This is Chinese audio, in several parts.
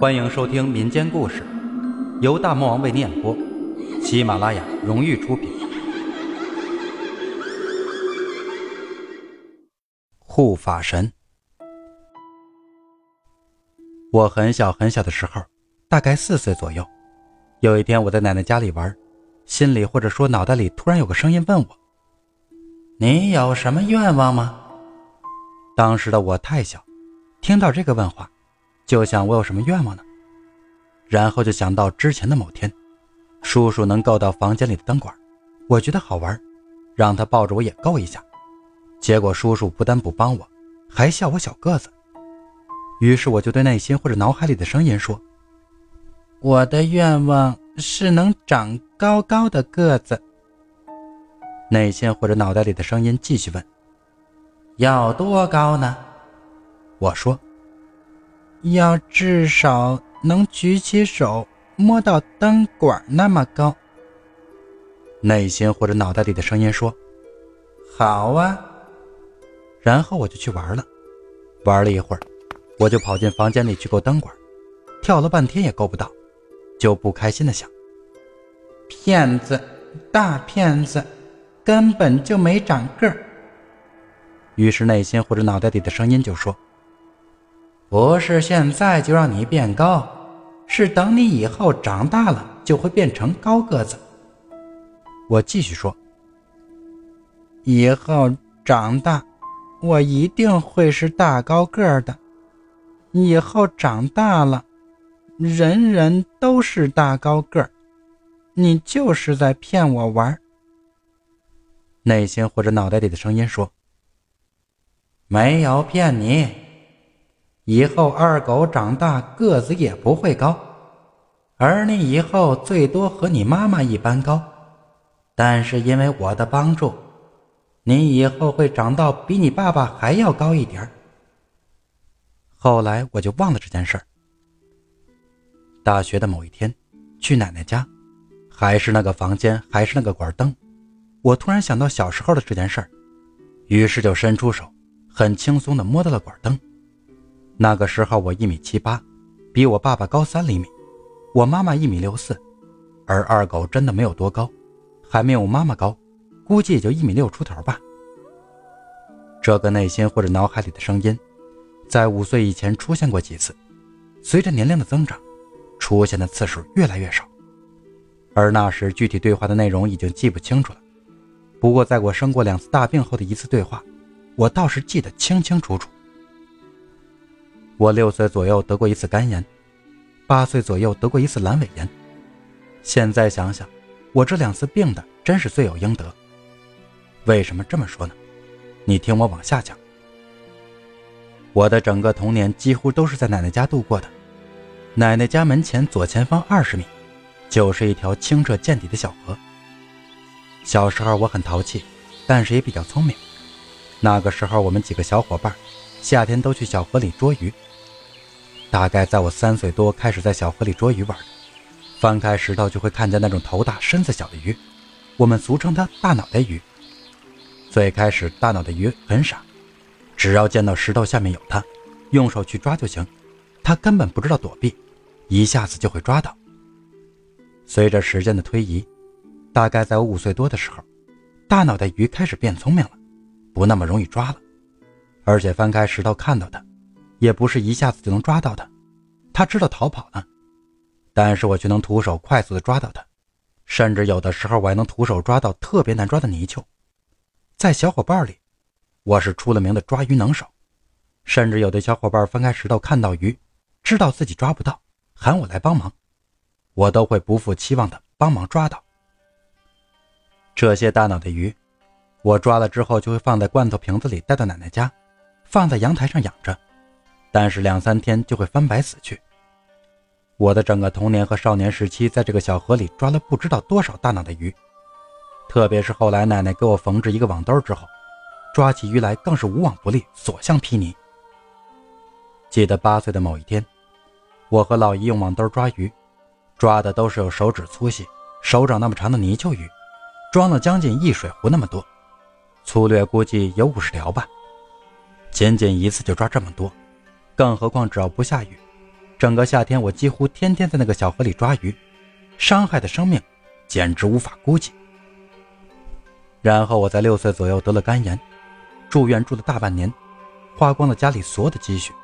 欢迎收听民间故事，由大魔王为你演播，喜马拉雅荣誉出品。护法神。我很小很小的时候，大概四岁左右，有一天我在奶奶家里玩，心里或者说脑袋里突然有个声音问我：“你有什么愿望吗？”当时的我太小，听到这个问话。就想我有什么愿望呢？然后就想到之前的某天，叔叔能够到房间里的灯管，我觉得好玩，让他抱着我也够一下。结果叔叔不但不帮我，还笑我小个子。于是我就对内心或者脑海里的声音说：“我的愿望是能长高高的个子。”内心或者脑袋里的声音继续问：“要多高呢？”我说。要至少能举起手摸到灯管那么高。内心或者脑袋里的声音说：“好啊。”然后我就去玩了。玩了一会儿，我就跑进房间里去够灯管，跳了半天也够不到，就不开心的想：“骗子，大骗子，根本就没长个儿。”于是内心或者脑袋里的声音就说。不是现在就让你变高，是等你以后长大了就会变成高个子。我继续说，以后长大，我一定会是大高个的。以后长大了，人人都是大高个，你就是在骗我玩。内心或者脑袋里的声音说：“没有骗你。”以后二狗长大个子也不会高，而你以后最多和你妈妈一般高，但是因为我的帮助，你以后会长到比你爸爸还要高一点后来我就忘了这件事儿。大学的某一天，去奶奶家，还是那个房间，还是那个管灯，我突然想到小时候的这件事儿，于是就伸出手，很轻松的摸到了管灯。那个时候我一米七八，比我爸爸高三厘米，我妈妈一米六四，而二狗真的没有多高，还没有妈妈高，估计也就一米六出头吧。这个内心或者脑海里的声音，在五岁以前出现过几次，随着年龄的增长，出现的次数越来越少，而那时具体对话的内容已经记不清楚了。不过在我生过两次大病后的一次对话，我倒是记得清清楚楚。我六岁左右得过一次肝炎，八岁左右得过一次阑尾炎。现在想想，我这两次病的真是罪有应得。为什么这么说呢？你听我往下讲。我的整个童年几乎都是在奶奶家度过的。奶奶家门前左前方二十米，就是一条清澈见底的小河。小时候我很淘气，但是也比较聪明。那个时候我们几个小伙伴，夏天都去小河里捉鱼。大概在我三岁多开始在小河里捉鱼玩，翻开石头就会看见那种头大身子小的鱼，我们俗称它大脑袋鱼。最开始大脑袋鱼很傻，只要见到石头下面有它，用手去抓就行，它根本不知道躲避，一下子就会抓到。随着时间的推移，大概在我五岁多的时候，大脑袋鱼开始变聪明了，不那么容易抓了，而且翻开石头看到它。也不是一下子就能抓到的，他知道逃跑呢，但是我却能徒手快速的抓到它，甚至有的时候我还能徒手抓到特别难抓的泥鳅。在小伙伴里，我是出了名的抓鱼能手，甚至有的小伙伴翻开石头看到鱼，知道自己抓不到，喊我来帮忙，我都会不负期望的帮忙抓到。这些大脑的鱼，我抓了之后就会放在罐头瓶子里带到奶奶家，放在阳台上养着。但是两三天就会翻白死去。我的整个童年和少年时期，在这个小河里抓了不知道多少大脑的鱼，特别是后来奶奶给我缝制一个网兜之后，抓起鱼来更是无往不利，所向披靡。记得八岁的某一天，我和老姨用网兜抓鱼，抓的都是有手指粗细、手掌那么长的泥鳅鱼，装了将近一水壶那么多，粗略估计有五十条吧。仅仅一次就抓这么多。更何况，只要不下雨，整个夏天我几乎天天在那个小河里抓鱼，伤害的生命简直无法估计。然后我在六岁左右得了肝炎，住院住了大半年，花光了家里所有的积蓄，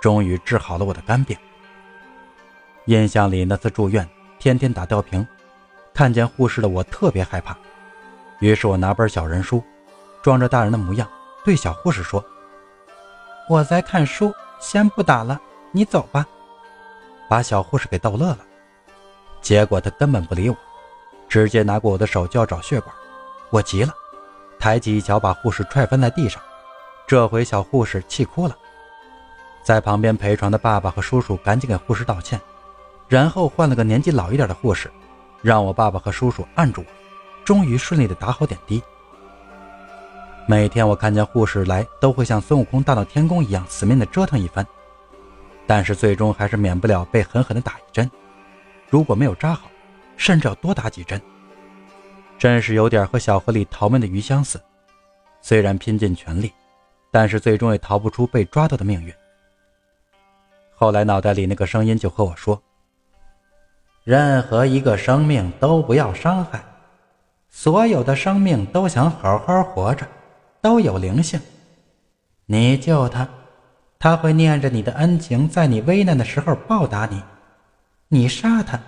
终于治好了我的肝病。印象里那次住院，天天打吊瓶，看见护士的我特别害怕，于是我拿本小人书，装着大人的模样，对小护士说：“我在看书，先不打了，你走吧。”把小护士给逗乐了。结果他根本不理我，直接拿过我的手就要找血管。我急了，抬起一脚把护士踹翻在地上。这回小护士气哭了，在旁边陪床的爸爸和叔叔赶紧给护士道歉，然后换了个年纪老一点的护士，让我爸爸和叔叔按住我，终于顺利的打好点滴。每天我看见护士来，都会像孙悟空大闹天宫一样死命的折腾一番，但是最终还是免不了被狠狠的打一针。如果没有扎好，甚至要多打几针。真是有点和小河里逃命的鱼相似，虽然拼尽全力，但是最终也逃不出被抓到的命运。后来脑袋里那个声音就和我说：“任何一个生命都不要伤害，所有的生命都想好好活着，都有灵性。你救他，他会念着你的恩情，在你危难的时候报答你；你杀他，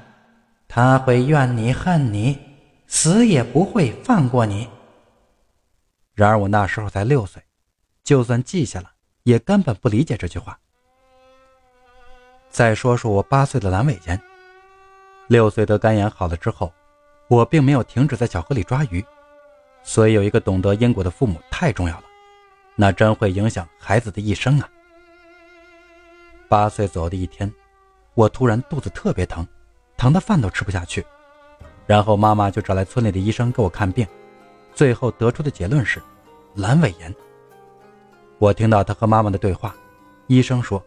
他会怨你恨你。”死也不会放过你。然而我那时候才六岁，就算记下了，也根本不理解这句话。再说说我八岁的阑尾炎，六岁得肝炎好了之后，我并没有停止在小河里抓鱼，所以有一个懂得因果的父母太重要了，那真会影响孩子的一生啊。八岁左右的一天，我突然肚子特别疼，疼的饭都吃不下去。然后妈妈就找来村里的医生给我看病，最后得出的结论是阑尾炎。我听到他和妈妈的对话，医生说：“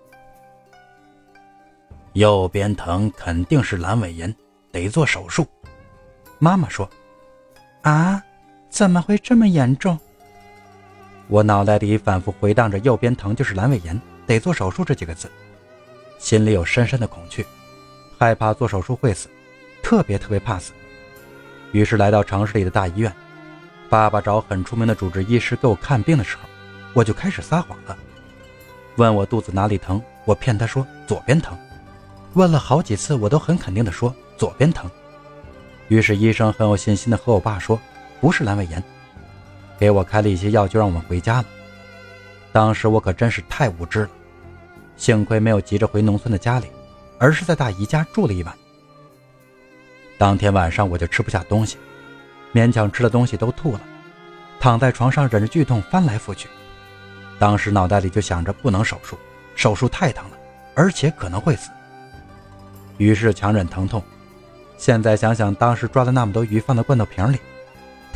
右边疼肯定是阑尾炎，得做手术。”妈妈说：“啊，怎么会这么严重？”我脑袋里反复回荡着“右边疼就是阑尾炎，得做手术”这几个字，心里有深深的恐惧，害怕做手术会死，特别特别怕死。于是来到城市里的大医院，爸爸找很出名的主治医师给我看病的时候，我就开始撒谎了，问我肚子哪里疼，我骗他说左边疼，问了好几次，我都很肯定的说左边疼。于是医生很有信心的和我爸说不是阑尾炎，给我开了一些药就让我们回家了。当时我可真是太无知了，幸亏没有急着回农村的家里，而是在大姨家住了一晚。当天晚上我就吃不下东西，勉强吃的东西都吐了，躺在床上忍着剧痛翻来覆去。当时脑袋里就想着不能手术，手术太疼了，而且可能会死。于是强忍疼痛。现在想想，当时抓了那么多鱼放在罐头瓶里，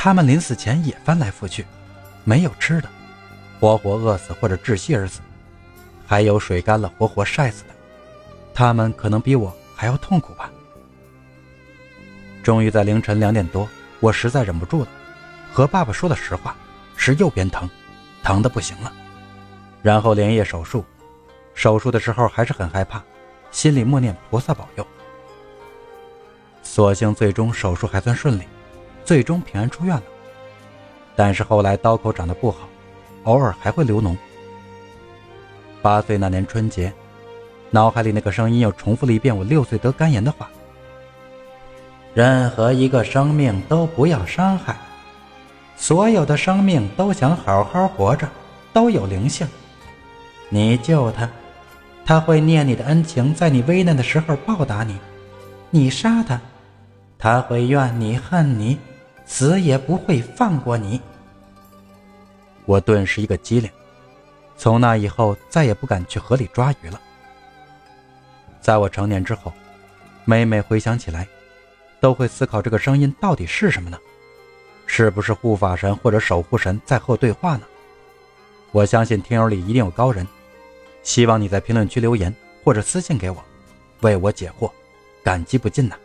他们临死前也翻来覆去，没有吃的，活活饿死或者窒息而死，还有水干了活活晒死的，他们可能比我还要痛苦吧。终于在凌晨两点多，我实在忍不住了，和爸爸说了实话，是右边疼，疼的不行了。然后连夜手术，手术的时候还是很害怕，心里默念菩萨保佑。所幸最终手术还算顺利，最终平安出院了。但是后来刀口长得不好，偶尔还会流脓。八岁那年春节，脑海里那个声音又重复了一遍我六岁得肝炎的话。任何一个生命都不要伤害，所有的生命都想好好活着，都有灵性。你救他，他会念你的恩情，在你危难的时候报答你；你杀他，他会怨你恨你，死也不会放过你。我顿时一个机灵，从那以后再也不敢去河里抓鱼了。在我成年之后，每每回想起来。都会思考这个声音到底是什么呢？是不是护法神或者守护神在和我对话呢？我相信听友里一定有高人，希望你在评论区留言或者私信给我，为我解惑，感激不尽呐。